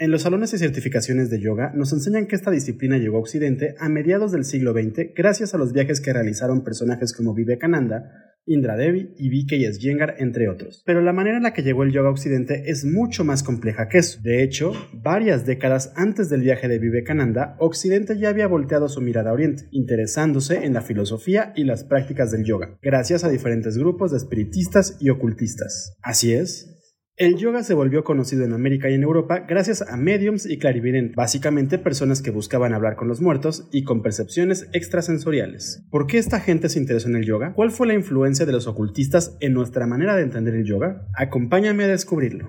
En los salones y certificaciones de yoga nos enseñan que esta disciplina llegó a Occidente a mediados del siglo XX gracias a los viajes que realizaron personajes como Vivekananda, Indra Devi y V.K.S. Yengar, entre otros. Pero la manera en la que llegó el yoga a Occidente es mucho más compleja que eso. De hecho, varias décadas antes del viaje de Vivekananda, Occidente ya había volteado su mirada a Oriente, interesándose en la filosofía y las prácticas del yoga, gracias a diferentes grupos de espiritistas y ocultistas. Así es, el yoga se volvió conocido en América y en Europa gracias a mediums y clarividentes, básicamente personas que buscaban hablar con los muertos y con percepciones extrasensoriales. ¿Por qué esta gente se interesó en el yoga? ¿Cuál fue la influencia de los ocultistas en nuestra manera de entender el yoga? Acompáñame a descubrirlo.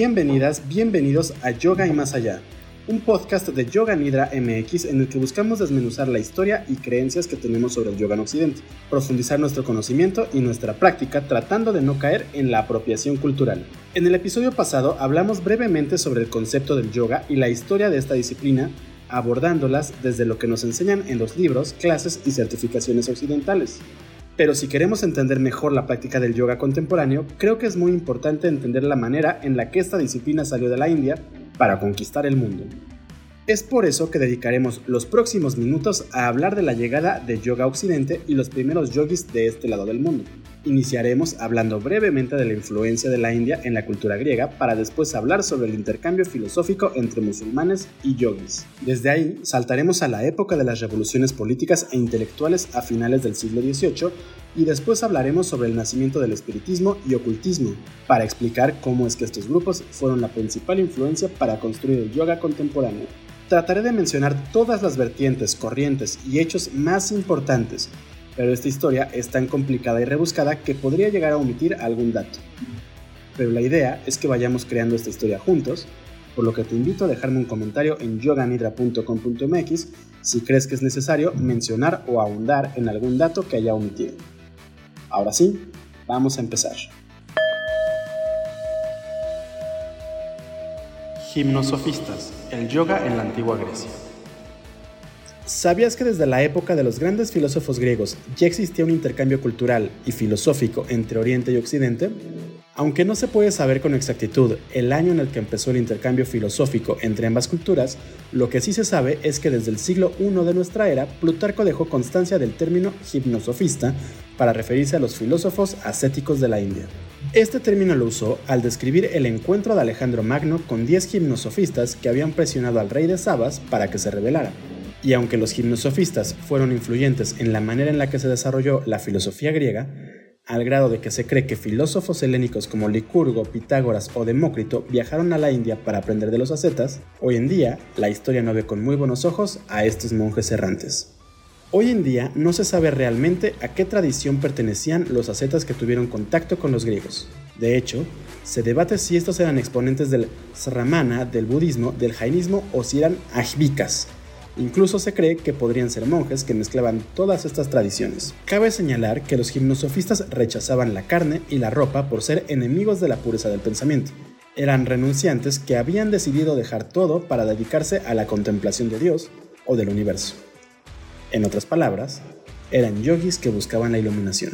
Bienvenidas, bienvenidos a Yoga y Más Allá, un podcast de Yoga Nidra MX en el que buscamos desmenuzar la historia y creencias que tenemos sobre el yoga en Occidente, profundizar nuestro conocimiento y nuestra práctica tratando de no caer en la apropiación cultural. En el episodio pasado hablamos brevemente sobre el concepto del yoga y la historia de esta disciplina, abordándolas desde lo que nos enseñan en los libros, clases y certificaciones occidentales. Pero si queremos entender mejor la práctica del yoga contemporáneo, creo que es muy importante entender la manera en la que esta disciplina salió de la India para conquistar el mundo. Es por eso que dedicaremos los próximos minutos a hablar de la llegada de yoga occidente y los primeros yogis de este lado del mundo. Iniciaremos hablando brevemente de la influencia de la India en la cultura griega para después hablar sobre el intercambio filosófico entre musulmanes y yogis. Desde ahí saltaremos a la época de las revoluciones políticas e intelectuales a finales del siglo XVIII y después hablaremos sobre el nacimiento del espiritismo y ocultismo para explicar cómo es que estos grupos fueron la principal influencia para construir el yoga contemporáneo. Trataré de mencionar todas las vertientes, corrientes y hechos más importantes pero esta historia es tan complicada y rebuscada que podría llegar a omitir algún dato. Pero la idea es que vayamos creando esta historia juntos, por lo que te invito a dejarme un comentario en yoganidra.com.mx si crees que es necesario mencionar o ahondar en algún dato que haya omitido. Ahora sí, vamos a empezar. Gimnosofistas, el yoga en la antigua Grecia. ¿Sabías que desde la época de los grandes filósofos griegos ya existía un intercambio cultural y filosófico entre Oriente y Occidente? Aunque no se puede saber con exactitud el año en el que empezó el intercambio filosófico entre ambas culturas, lo que sí se sabe es que desde el siglo I de nuestra era, Plutarco dejó constancia del término gimnosofista para referirse a los filósofos ascéticos de la India. Este término lo usó al describir el encuentro de Alejandro Magno con 10 gimnosofistas que habían presionado al rey de Sabas para que se rebelara. Y aunque los gimnosofistas fueron influyentes en la manera en la que se desarrolló la filosofía griega, al grado de que se cree que filósofos helénicos como Licurgo, Pitágoras o Demócrito viajaron a la India para aprender de los ascetas, hoy en día la historia no ve con muy buenos ojos a estos monjes errantes. Hoy en día no se sabe realmente a qué tradición pertenecían los ascetas que tuvieron contacto con los griegos. De hecho, se debate si estos eran exponentes del Sramana, del budismo, del jainismo o si eran ajvikas, Incluso se cree que podrían ser monjes que mezclaban todas estas tradiciones. Cabe señalar que los gimnosofistas rechazaban la carne y la ropa por ser enemigos de la pureza del pensamiento. Eran renunciantes que habían decidido dejar todo para dedicarse a la contemplación de Dios o del universo. En otras palabras, eran yogis que buscaban la iluminación.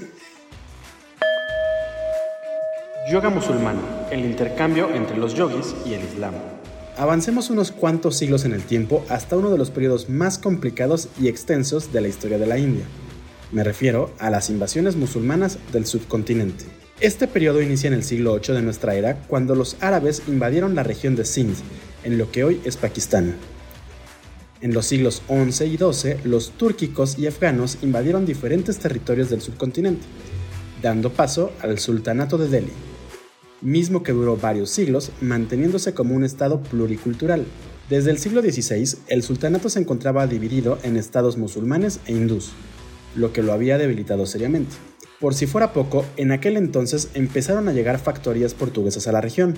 Yoga musulmán, el intercambio entre los yogis y el Islam. Avancemos unos cuantos siglos en el tiempo hasta uno de los periodos más complicados y extensos de la historia de la India. Me refiero a las invasiones musulmanas del subcontinente. Este periodo inicia en el siglo VIII de nuestra era cuando los árabes invadieron la región de Sindh, en lo que hoy es Pakistán. En los siglos XI y XII, los túrquicos y afganos invadieron diferentes territorios del subcontinente, dando paso al sultanato de Delhi. Mismo que duró varios siglos, manteniéndose como un estado pluricultural. Desde el siglo XVI, el sultanato se encontraba dividido en estados musulmanes e hindús, lo que lo había debilitado seriamente. Por si fuera poco, en aquel entonces empezaron a llegar factorías portuguesas a la región,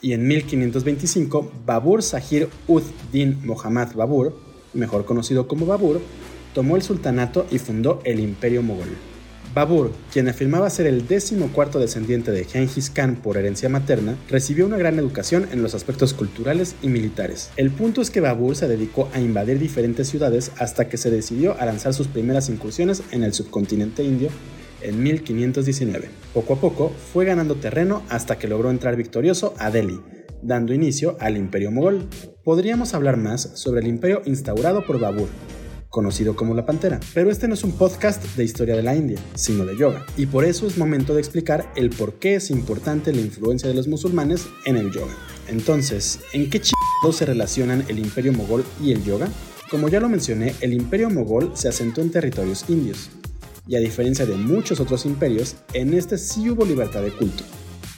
y en 1525 Babur Sahir ud Din Muhammad Babur, mejor conocido como Babur, tomó el sultanato y fundó el imperio mogol. Babur, quien afirmaba ser el décimo cuarto descendiente de Genghis Khan por herencia materna, recibió una gran educación en los aspectos culturales y militares. El punto es que Babur se dedicó a invadir diferentes ciudades hasta que se decidió a lanzar sus primeras incursiones en el subcontinente indio en 1519. Poco a poco fue ganando terreno hasta que logró entrar victorioso a Delhi, dando inicio al imperio mogol. Podríamos hablar más sobre el imperio instaurado por Babur, conocido como la Pantera. Pero este no es un podcast de historia de la India, sino de yoga. Y por eso es momento de explicar el por qué es importante la influencia de los musulmanes en el yoga. Entonces, ¿en qué chingados se relacionan el imperio mogol y el yoga? Como ya lo mencioné, el imperio mogol se asentó en territorios indios. Y a diferencia de muchos otros imperios, en este sí hubo libertad de culto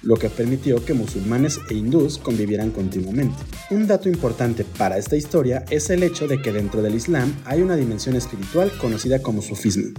lo que permitió que musulmanes e hindús convivieran continuamente. Un dato importante para esta historia es el hecho de que dentro del Islam hay una dimensión espiritual conocida como sufismo,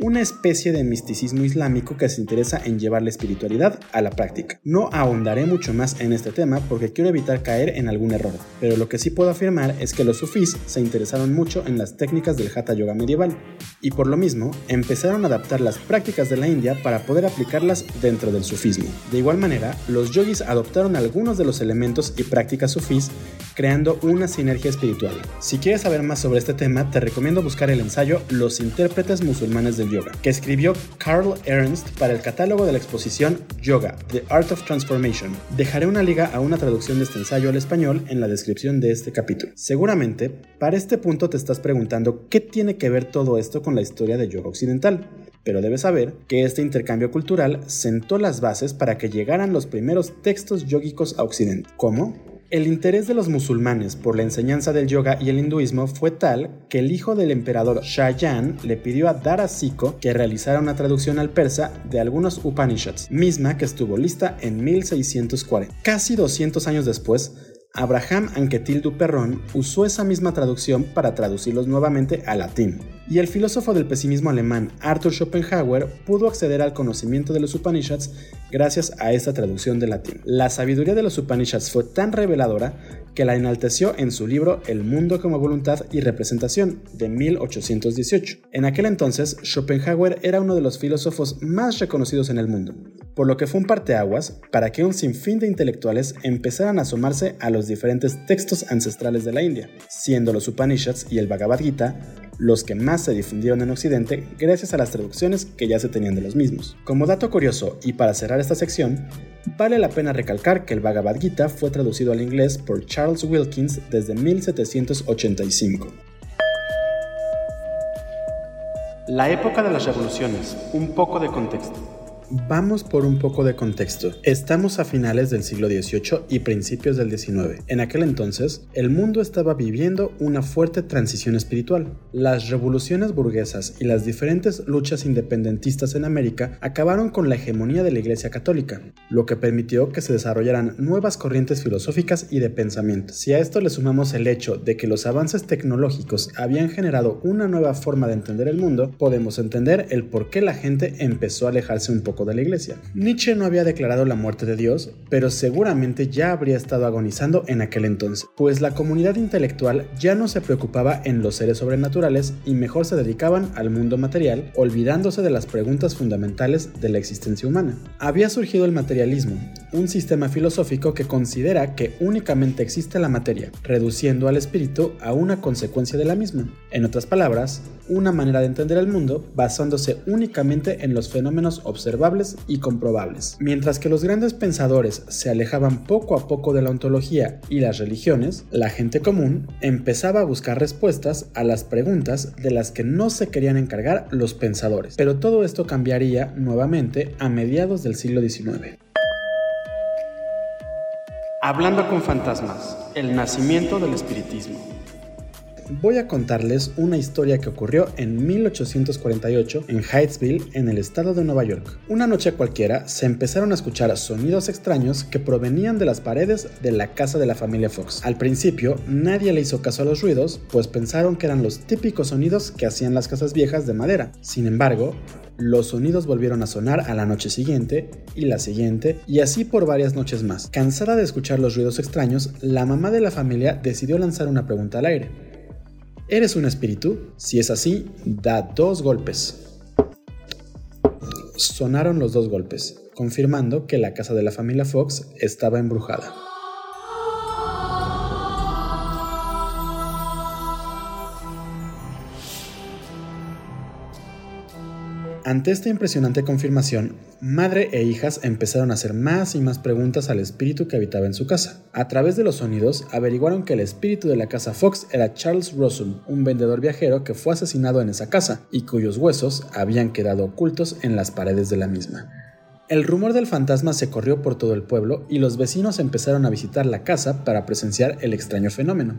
una especie de misticismo islámico que se interesa en llevar la espiritualidad a la práctica. No ahondaré mucho más en este tema porque quiero evitar caer en algún error, pero lo que sí puedo afirmar es que los sufís se interesaron mucho en las técnicas del hatha yoga medieval y por lo mismo empezaron a adaptar las prácticas de la India para poder aplicarlas dentro del sufismo. De igual manera, los yogis adoptaron algunos de los elementos y prácticas sufís creando una sinergia espiritual. Si quieres saber más sobre este tema, te recomiendo buscar el ensayo Los intérpretes musulmanes del yoga, que escribió Carl Ernst para el catálogo de la exposición Yoga, The Art of Transformation. Dejaré una liga a una traducción de este ensayo al español en la descripción de este capítulo. Seguramente, para este punto te estás preguntando qué tiene que ver todo esto con la historia de yoga occidental pero debes saber que este intercambio cultural sentó las bases para que llegaran los primeros textos yógicos a Occidente. ¿Cómo? El interés de los musulmanes por la enseñanza del yoga y el hinduismo fue tal que el hijo del emperador Shah Jahan le pidió a Dara Siko que realizara una traducción al persa de algunos Upanishads, misma que estuvo lista en 1640. Casi 200 años después, Abraham Anquetil du Perron usó esa misma traducción para traducirlos nuevamente al latín. Y el filósofo del pesimismo alemán Arthur Schopenhauer pudo acceder al conocimiento de los Upanishads gracias a esta traducción del latín. La sabiduría de los Upanishads fue tan reveladora que la enalteció en su libro El mundo como voluntad y representación de 1818. En aquel entonces, Schopenhauer era uno de los filósofos más reconocidos en el mundo, por lo que fue un parteaguas para que un sinfín de intelectuales empezaran a asomarse a los diferentes textos ancestrales de la India, siendo los Upanishads y el Bhagavad Gita los que más se difundieron en Occidente gracias a las traducciones que ya se tenían de los mismos. Como dato curioso y para cerrar esta sección, vale la pena recalcar que el Bhagavad Gita fue traducido al inglés por Charles Wilkins desde 1785. La época de las revoluciones, un poco de contexto. Vamos por un poco de contexto. Estamos a finales del siglo XVIII y principios del XIX. En aquel entonces, el mundo estaba viviendo una fuerte transición espiritual. Las revoluciones burguesas y las diferentes luchas independentistas en América acabaron con la hegemonía de la Iglesia Católica, lo que permitió que se desarrollaran nuevas corrientes filosóficas y de pensamiento. Si a esto le sumamos el hecho de que los avances tecnológicos habían generado una nueva forma de entender el mundo, podemos entender el por qué la gente empezó a alejarse un poco de la iglesia. Nietzsche no había declarado la muerte de Dios, pero seguramente ya habría estado agonizando en aquel entonces, pues la comunidad intelectual ya no se preocupaba en los seres sobrenaturales y mejor se dedicaban al mundo material, olvidándose de las preguntas fundamentales de la existencia humana. Había surgido el materialismo, un sistema filosófico que considera que únicamente existe la materia, reduciendo al espíritu a una consecuencia de la misma. En otras palabras, una manera de entender el mundo basándose únicamente en los fenómenos y comprobables. Mientras que los grandes pensadores se alejaban poco a poco de la ontología y las religiones, la gente común empezaba a buscar respuestas a las preguntas de las que no se querían encargar los pensadores. Pero todo esto cambiaría nuevamente a mediados del siglo XIX. Hablando con fantasmas, el nacimiento del espiritismo. Voy a contarles una historia que ocurrió en 1848 en Hydesville, en el estado de Nueva York. Una noche cualquiera se empezaron a escuchar sonidos extraños que provenían de las paredes de la casa de la familia Fox. Al principio nadie le hizo caso a los ruidos, pues pensaron que eran los típicos sonidos que hacían las casas viejas de madera. Sin embargo, los sonidos volvieron a sonar a la noche siguiente y la siguiente y así por varias noches más. Cansada de escuchar los ruidos extraños, la mamá de la familia decidió lanzar una pregunta al aire. ¿Eres un espíritu? Si es así, da dos golpes. Sonaron los dos golpes, confirmando que la casa de la familia Fox estaba embrujada. Ante esta impresionante confirmación, madre e hijas empezaron a hacer más y más preguntas al espíritu que habitaba en su casa. A través de los sonidos, averiguaron que el espíritu de la casa Fox era Charles Russell, un vendedor viajero que fue asesinado en esa casa y cuyos huesos habían quedado ocultos en las paredes de la misma. El rumor del fantasma se corrió por todo el pueblo y los vecinos empezaron a visitar la casa para presenciar el extraño fenómeno.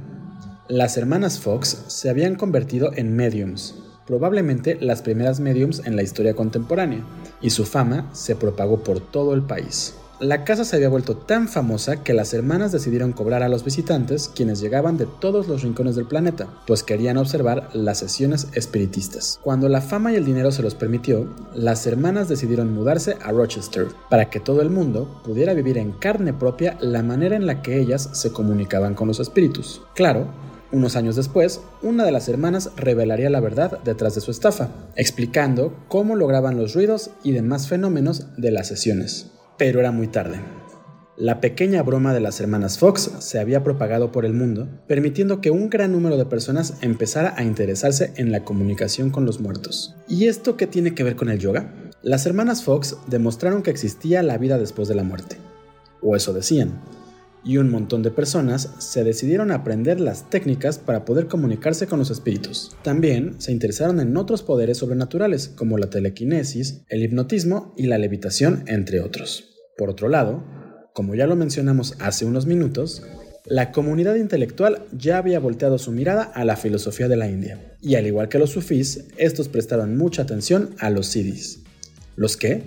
Las hermanas Fox se habían convertido en mediums, probablemente las primeras mediums en la historia contemporánea, y su fama se propagó por todo el país. La casa se había vuelto tan famosa que las hermanas decidieron cobrar a los visitantes, quienes llegaban de todos los rincones del planeta, pues querían observar las sesiones espiritistas. Cuando la fama y el dinero se los permitió, las hermanas decidieron mudarse a Rochester, para que todo el mundo pudiera vivir en carne propia la manera en la que ellas se comunicaban con los espíritus. Claro, unos años después, una de las hermanas revelaría la verdad detrás de su estafa, explicando cómo lograban los ruidos y demás fenómenos de las sesiones. Pero era muy tarde. La pequeña broma de las hermanas Fox se había propagado por el mundo, permitiendo que un gran número de personas empezara a interesarse en la comunicación con los muertos. ¿Y esto qué tiene que ver con el yoga? Las hermanas Fox demostraron que existía la vida después de la muerte. O eso decían y un montón de personas se decidieron a aprender las técnicas para poder comunicarse con los espíritus. También se interesaron en otros poderes sobrenaturales como la telequinesis, el hipnotismo y la levitación, entre otros. Por otro lado, como ya lo mencionamos hace unos minutos, la comunidad intelectual ya había volteado su mirada a la filosofía de la India, y al igual que los sufís, estos prestaron mucha atención a los siddhis. ¿Los qué?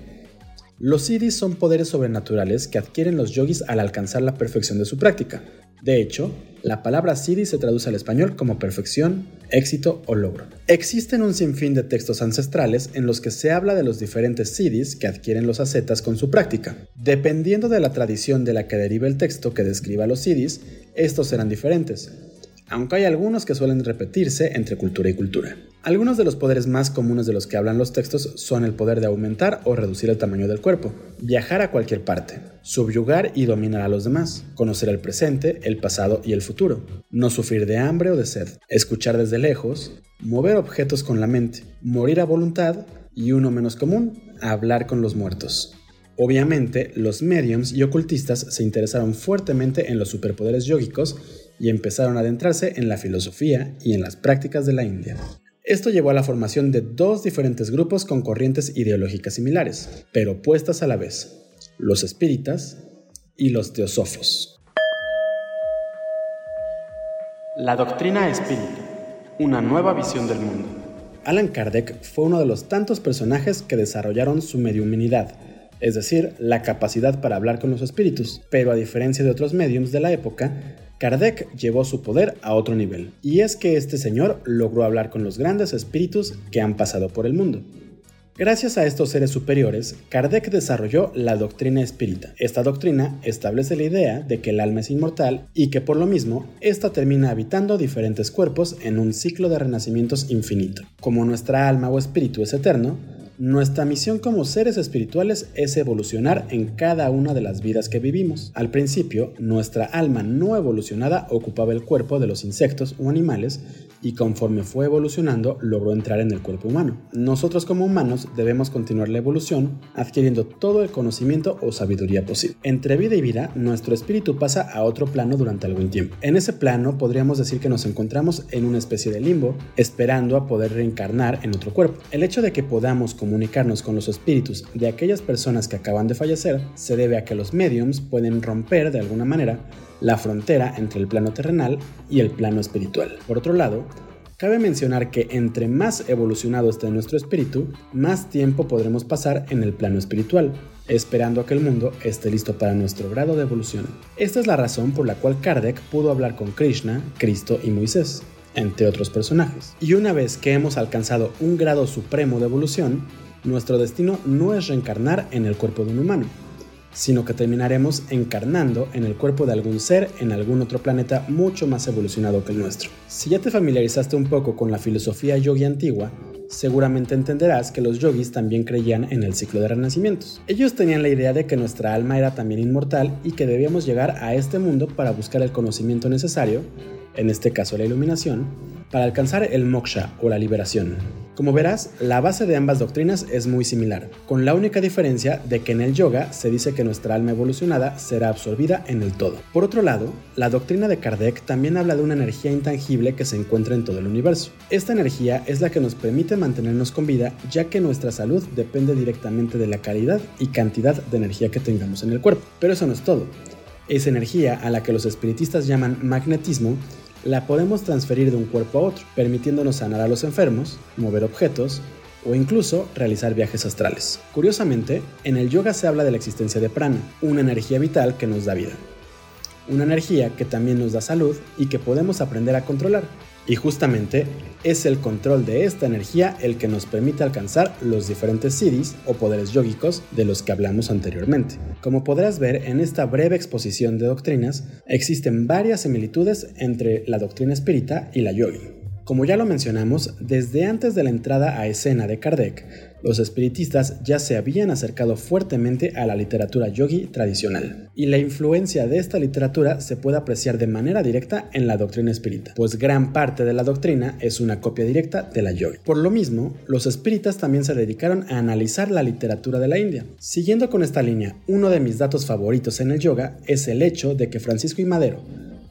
Los siddhis son poderes sobrenaturales que adquieren los yogis al alcanzar la perfección de su práctica. De hecho, la palabra siddhi se traduce al español como perfección, éxito o logro. Existen un sinfín de textos ancestrales en los que se habla de los diferentes siddhis que adquieren los ascetas con su práctica. Dependiendo de la tradición de la que deriva el texto que describa los siddhis, estos serán diferentes, aunque hay algunos que suelen repetirse entre cultura y cultura. Algunos de los poderes más comunes de los que hablan los textos son el poder de aumentar o reducir el tamaño del cuerpo, viajar a cualquier parte, subyugar y dominar a los demás, conocer el presente, el pasado y el futuro, no sufrir de hambre o de sed, escuchar desde lejos, mover objetos con la mente, morir a voluntad y uno menos común, hablar con los muertos. Obviamente, los mediums y ocultistas se interesaron fuertemente en los superpoderes yógicos y empezaron a adentrarse en la filosofía y en las prácticas de la India. Esto llevó a la formación de dos diferentes grupos con corrientes ideológicas similares, pero opuestas a la vez, los espíritas y los teosofos. La doctrina espírita, una nueva visión del mundo. Alan Kardec fue uno de los tantos personajes que desarrollaron su mediuminidad, es decir, la capacidad para hablar con los espíritus, pero a diferencia de otros mediums de la época, Kardec llevó su poder a otro nivel, y es que este señor logró hablar con los grandes espíritus que han pasado por el mundo. Gracias a estos seres superiores, Kardec desarrolló la doctrina espírita. Esta doctrina establece la idea de que el alma es inmortal y que por lo mismo, ésta termina habitando diferentes cuerpos en un ciclo de renacimientos infinito. Como nuestra alma o espíritu es eterno, nuestra misión como seres espirituales es evolucionar en cada una de las vidas que vivimos. Al principio, nuestra alma no evolucionada ocupaba el cuerpo de los insectos o animales y conforme fue evolucionando logró entrar en el cuerpo humano. Nosotros como humanos debemos continuar la evolución adquiriendo todo el conocimiento o sabiduría posible. Entre vida y vida, nuestro espíritu pasa a otro plano durante algún tiempo. En ese plano podríamos decir que nos encontramos en una especie de limbo, esperando a poder reencarnar en otro cuerpo. El hecho de que podamos comunicarnos con los espíritus de aquellas personas que acaban de fallecer se debe a que los mediums pueden romper de alguna manera la frontera entre el plano terrenal y el plano espiritual. Por otro lado, Cabe mencionar que entre más evolucionado esté nuestro espíritu, más tiempo podremos pasar en el plano espiritual, esperando a que el mundo esté listo para nuestro grado de evolución. Esta es la razón por la cual Kardec pudo hablar con Krishna, Cristo y Moisés, entre otros personajes. Y una vez que hemos alcanzado un grado supremo de evolución, nuestro destino no es reencarnar en el cuerpo de un humano, sino que terminaremos encarnando en el cuerpo de algún ser en algún otro planeta mucho más evolucionado que el nuestro. Si ya te familiarizaste un poco con la filosofía yogi antigua, seguramente entenderás que los yogis también creían en el ciclo de renacimientos. Ellos tenían la idea de que nuestra alma era también inmortal y que debíamos llegar a este mundo para buscar el conocimiento necesario, en este caso la iluminación, para alcanzar el moksha o la liberación. Como verás, la base de ambas doctrinas es muy similar, con la única diferencia de que en el yoga se dice que nuestra alma evolucionada será absorbida en el todo. Por otro lado, la doctrina de Kardec también habla de una energía intangible que se encuentra en todo el universo. Esta energía es la que nos permite mantenernos con vida, ya que nuestra salud depende directamente de la calidad y cantidad de energía que tengamos en el cuerpo. Pero eso no es todo. Esa energía, a la que los espiritistas llaman magnetismo, la podemos transferir de un cuerpo a otro, permitiéndonos sanar a los enfermos, mover objetos o incluso realizar viajes astrales. Curiosamente, en el yoga se habla de la existencia de prana, una energía vital que nos da vida. Una energía que también nos da salud y que podemos aprender a controlar, y justamente es el control de esta energía el que nos permite alcanzar los diferentes siddhis o poderes yógicos de los que hablamos anteriormente. Como podrás ver en esta breve exposición de doctrinas, existen varias similitudes entre la doctrina espírita y la yogi. Como ya lo mencionamos, desde antes de la entrada a escena de Kardec, los espiritistas ya se habían acercado fuertemente a la literatura yogi tradicional. Y la influencia de esta literatura se puede apreciar de manera directa en la doctrina espírita, pues gran parte de la doctrina es una copia directa de la yogi. Por lo mismo, los espíritas también se dedicaron a analizar la literatura de la India. Siguiendo con esta línea, uno de mis datos favoritos en el yoga es el hecho de que Francisco y Madero,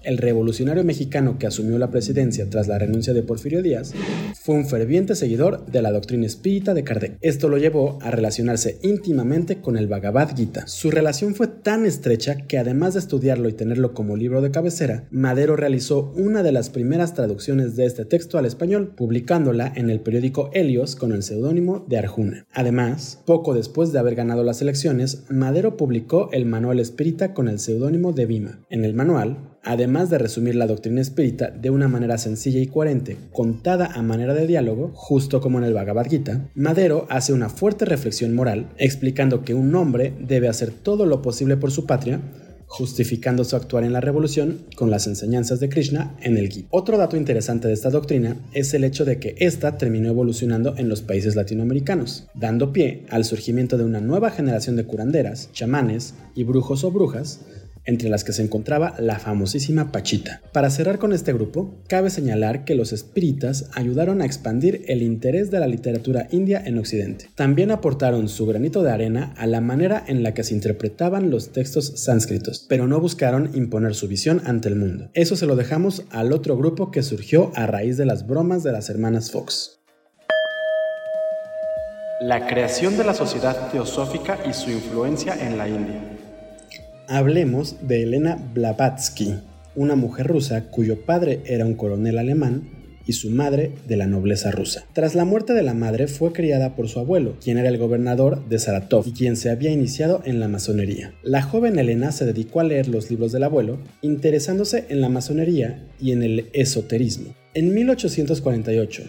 el revolucionario mexicano que asumió la presidencia tras la renuncia de Porfirio Díaz, fue un ferviente seguidor de la doctrina espírita de Kardec. Esto lo llevó a relacionarse íntimamente con el Bhagavad Gita. Su relación fue tan estrecha que además de estudiarlo y tenerlo como libro de cabecera, Madero realizó una de las primeras traducciones de este texto al español, publicándola en el periódico Helios con el seudónimo de Arjuna. Además, poco después de haber ganado las elecciones, Madero publicó el Manual Espírita con el seudónimo de Bima. En el manual, además de resumir la doctrina espírita de una manera sencilla y coherente, contada a manera de diálogo, justo como en el Bhagavad Gita, Madero hace una fuerte reflexión moral, explicando que un hombre debe hacer todo lo posible por su patria, justificando su actuar en la revolución con las enseñanzas de Krishna en el Gita. Otro dato interesante de esta doctrina es el hecho de que ésta terminó evolucionando en los países latinoamericanos, dando pie al surgimiento de una nueva generación de curanderas, chamanes y brujos o brujas entre las que se encontraba la famosísima Pachita. Para cerrar con este grupo, cabe señalar que los espíritas ayudaron a expandir el interés de la literatura india en Occidente. También aportaron su granito de arena a la manera en la que se interpretaban los textos sánscritos, pero no buscaron imponer su visión ante el mundo. Eso se lo dejamos al otro grupo que surgió a raíz de las bromas de las hermanas Fox. La creación de la sociedad teosófica y su influencia en la India hablemos de Elena Blavatsky, una mujer rusa cuyo padre era un coronel alemán y su madre de la nobleza rusa. Tras la muerte de la madre fue criada por su abuelo, quien era el gobernador de Saratov y quien se había iniciado en la masonería. La joven Elena se dedicó a leer los libros del abuelo, interesándose en la masonería y en el esoterismo. En 1848,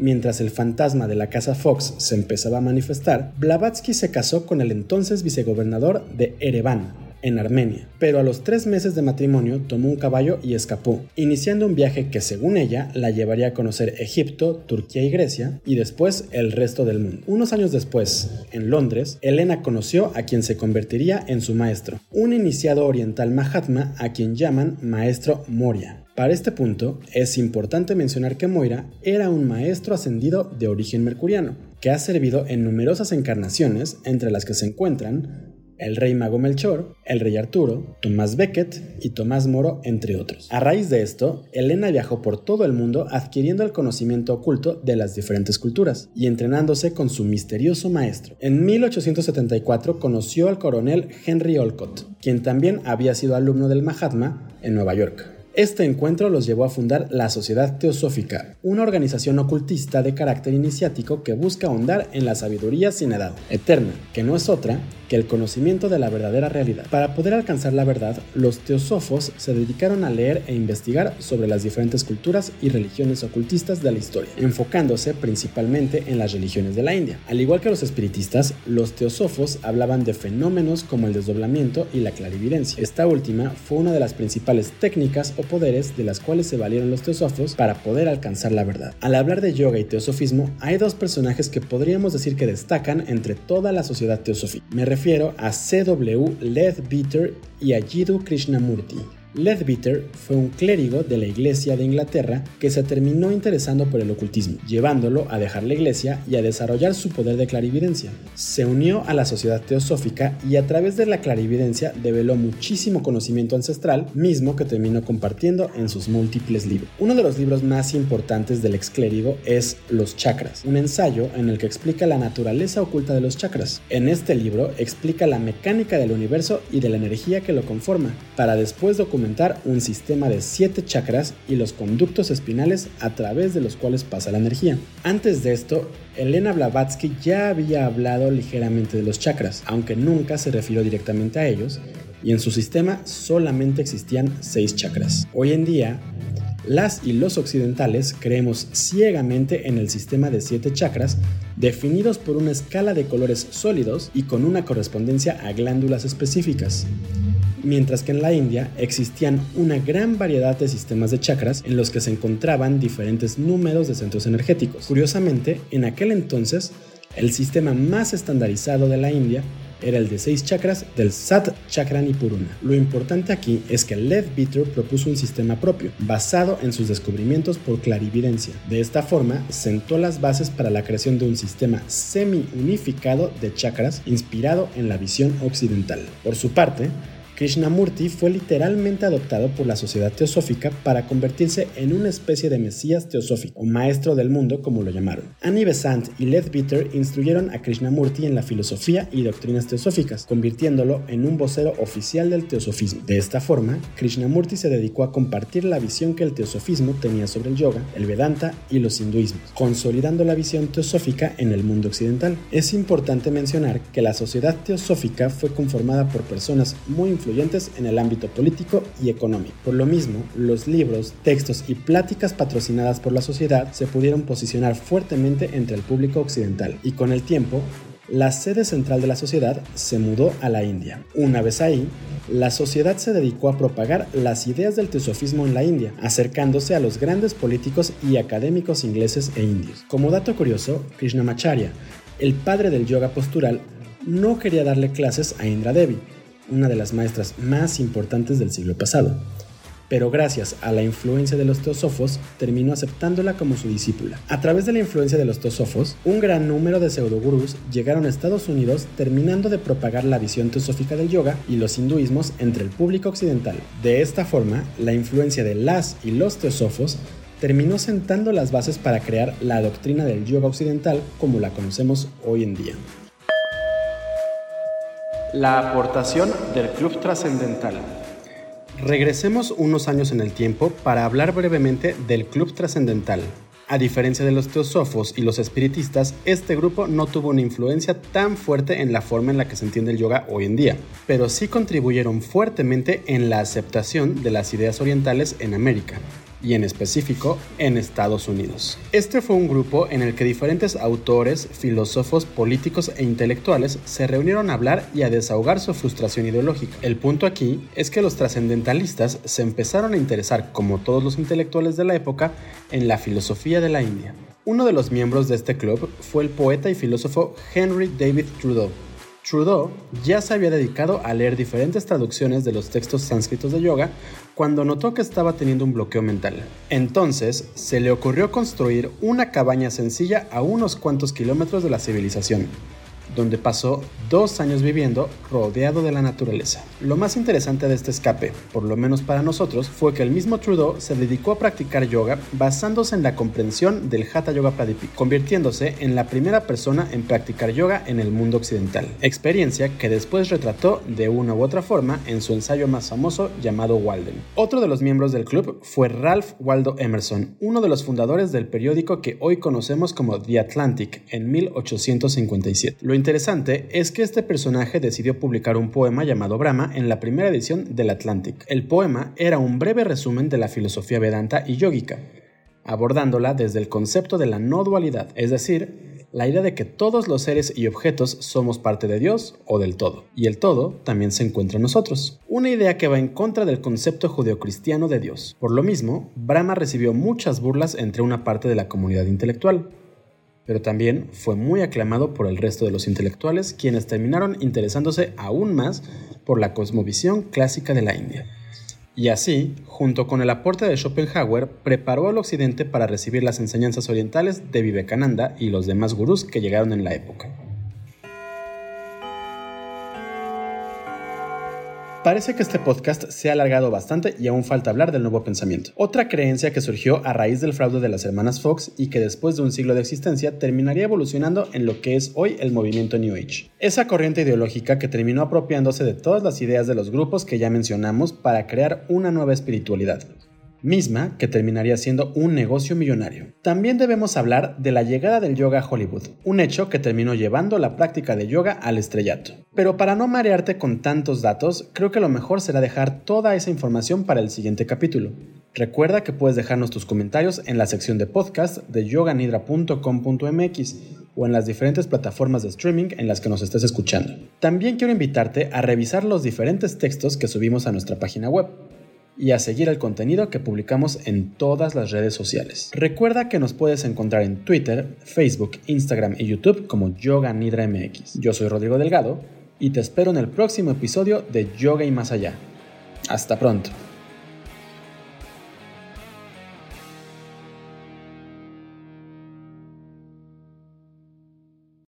Mientras el fantasma de la casa Fox se empezaba a manifestar, Blavatsky se casó con el entonces vicegobernador de Ereván, en Armenia, pero a los tres meses de matrimonio tomó un caballo y escapó, iniciando un viaje que según ella la llevaría a conocer Egipto, Turquía y Grecia, y después el resto del mundo. Unos años después, en Londres, Elena conoció a quien se convertiría en su maestro, un iniciado oriental Mahatma a quien llaman maestro Moria. Para este punto, es importante mencionar que Moira era un maestro ascendido de origen mercuriano, que ha servido en numerosas encarnaciones, entre las que se encuentran el rey Mago Melchor, el rey Arturo, Tomás Becket y Tomás Moro, entre otros. A raíz de esto, Elena viajó por todo el mundo adquiriendo el conocimiento oculto de las diferentes culturas y entrenándose con su misterioso maestro. En 1874 conoció al coronel Henry Olcott, quien también había sido alumno del Mahatma en Nueva York. Este encuentro los llevó a fundar la Sociedad Teosófica, una organización ocultista de carácter iniciático que busca ahondar en la sabiduría sin edad, eterna, que no es otra que el conocimiento de la verdadera realidad. Para poder alcanzar la verdad, los teosófos se dedicaron a leer e investigar sobre las diferentes culturas y religiones ocultistas de la historia, enfocándose principalmente en las religiones de la India. Al igual que los espiritistas, los teosófos hablaban de fenómenos como el desdoblamiento y la clarividencia. Esta última fue una de las principales técnicas o poderes de las cuales se valieron los teosófos para poder alcanzar la verdad. Al hablar de yoga y teosofismo, hay dos personajes que podríamos decir que destacan entre toda la sociedad teosófica. Me refiero a C.W. Leadbeater y a Jiddu Krishnamurti. Leadbeater fue un clérigo de la Iglesia de Inglaterra que se terminó interesando por el ocultismo, llevándolo a dejar la Iglesia y a desarrollar su poder de clarividencia. Se unió a la sociedad teosófica y a través de la clarividencia develó muchísimo conocimiento ancestral, mismo que terminó compartiendo en sus múltiples libros. Uno de los libros más importantes del ex clérigo es Los chakras, un ensayo en el que explica la naturaleza oculta de los chakras. En este libro explica la mecánica del universo y de la energía que lo conforma, para después documentar un sistema de 7 chakras y los conductos espinales a través de los cuales pasa la energía. Antes de esto, Elena Blavatsky ya había hablado ligeramente de los chakras, aunque nunca se refirió directamente a ellos, y en su sistema solamente existían 6 chakras. Hoy en día, las y los occidentales creemos ciegamente en el sistema de 7 chakras definidos por una escala de colores sólidos y con una correspondencia a glándulas específicas mientras que en la India existían una gran variedad de sistemas de chakras en los que se encontraban diferentes números de centros energéticos. Curiosamente, en aquel entonces, el sistema más estandarizado de la India era el de seis chakras del Sat Chakrani Puruna. Lo importante aquí es que Leadbeater propuso un sistema propio, basado en sus descubrimientos por clarividencia. De esta forma, sentó las bases para la creación de un sistema semi-unificado de chakras inspirado en la visión occidental. Por su parte, Krishnamurti fue literalmente adoptado por la sociedad teosófica para convertirse en una especie de mesías teosófico, o maestro del mundo como lo llamaron. Annie Besant y Leadbeater instruyeron a Krishnamurti en la filosofía y doctrinas teosóficas, convirtiéndolo en un vocero oficial del teosofismo. De esta forma, Krishnamurti se dedicó a compartir la visión que el teosofismo tenía sobre el yoga, el Vedanta y los hinduismos, consolidando la visión teosófica en el mundo occidental. Es importante mencionar que la sociedad teosófica fue conformada por personas muy en el ámbito político y económico. Por lo mismo, los libros, textos y pláticas patrocinadas por la sociedad se pudieron posicionar fuertemente entre el público occidental y con el tiempo la sede central de la sociedad se mudó a la India. Una vez ahí, la sociedad se dedicó a propagar las ideas del teosofismo en la India, acercándose a los grandes políticos y académicos ingleses e indios. Como dato curioso, Krishnamacharya, el padre del yoga postural, no quería darle clases a Indra Devi, una de las maestras más importantes del siglo pasado, pero gracias a la influencia de los teosofos terminó aceptándola como su discípula. A través de la influencia de los teosofos, un gran número de pseudogurús llegaron a Estados Unidos terminando de propagar la visión teosófica del yoga y los hinduismos entre el público occidental. De esta forma, la influencia de las y los teosofos terminó sentando las bases para crear la doctrina del yoga occidental como la conocemos hoy en día. La aportación del Club Trascendental. Regresemos unos años en el tiempo para hablar brevemente del Club Trascendental. A diferencia de los teosofos y los espiritistas, este grupo no tuvo una influencia tan fuerte en la forma en la que se entiende el yoga hoy en día, pero sí contribuyeron fuertemente en la aceptación de las ideas orientales en América y en específico en Estados Unidos. Este fue un grupo en el que diferentes autores, filósofos, políticos e intelectuales se reunieron a hablar y a desahogar su frustración ideológica. El punto aquí es que los trascendentalistas se empezaron a interesar, como todos los intelectuales de la época, en la filosofía de la India. Uno de los miembros de este club fue el poeta y filósofo Henry David Trudeau, Trudeau ya se había dedicado a leer diferentes traducciones de los textos sánscritos de yoga cuando notó que estaba teniendo un bloqueo mental. Entonces se le ocurrió construir una cabaña sencilla a unos cuantos kilómetros de la civilización. Donde pasó dos años viviendo rodeado de la naturaleza. Lo más interesante de este escape, por lo menos para nosotros, fue que el mismo Trudeau se dedicó a practicar yoga basándose en la comprensión del Hatha Yoga Pradipika, convirtiéndose en la primera persona en practicar yoga en el mundo occidental, experiencia que después retrató de una u otra forma en su ensayo más famoso llamado Walden. Otro de los miembros del club fue Ralph Waldo Emerson, uno de los fundadores del periódico que hoy conocemos como The Atlantic en 1857. Lo interesante es que este personaje decidió publicar un poema llamado Brahma en la primera edición del Atlantic. El poema era un breve resumen de la filosofía vedanta y yógica, abordándola desde el concepto de la no dualidad, es decir, la idea de que todos los seres y objetos somos parte de Dios o del todo, y el todo también se encuentra en nosotros. Una idea que va en contra del concepto judeocristiano de Dios. Por lo mismo, Brahma recibió muchas burlas entre una parte de la comunidad intelectual, pero también fue muy aclamado por el resto de los intelectuales, quienes terminaron interesándose aún más por la cosmovisión clásica de la India. Y así, junto con el aporte de Schopenhauer, preparó al occidente para recibir las enseñanzas orientales de Vivekananda y los demás gurús que llegaron en la época. Parece que este podcast se ha alargado bastante y aún falta hablar del nuevo pensamiento. Otra creencia que surgió a raíz del fraude de las hermanas Fox y que después de un siglo de existencia terminaría evolucionando en lo que es hoy el movimiento New Age. Esa corriente ideológica que terminó apropiándose de todas las ideas de los grupos que ya mencionamos para crear una nueva espiritualidad misma que terminaría siendo un negocio millonario. También debemos hablar de la llegada del yoga a Hollywood, un hecho que terminó llevando la práctica de yoga al estrellato. Pero para no marearte con tantos datos, creo que lo mejor será dejar toda esa información para el siguiente capítulo. Recuerda que puedes dejarnos tus comentarios en la sección de podcast de yoganidra.com.mx o en las diferentes plataformas de streaming en las que nos estés escuchando. También quiero invitarte a revisar los diferentes textos que subimos a nuestra página web y a seguir el contenido que publicamos en todas las redes sociales. Recuerda que nos puedes encontrar en Twitter, Facebook, Instagram y YouTube como Yoga Nidra MX. Yo soy Rodrigo Delgado y te espero en el próximo episodio de Yoga y Más Allá. Hasta pronto.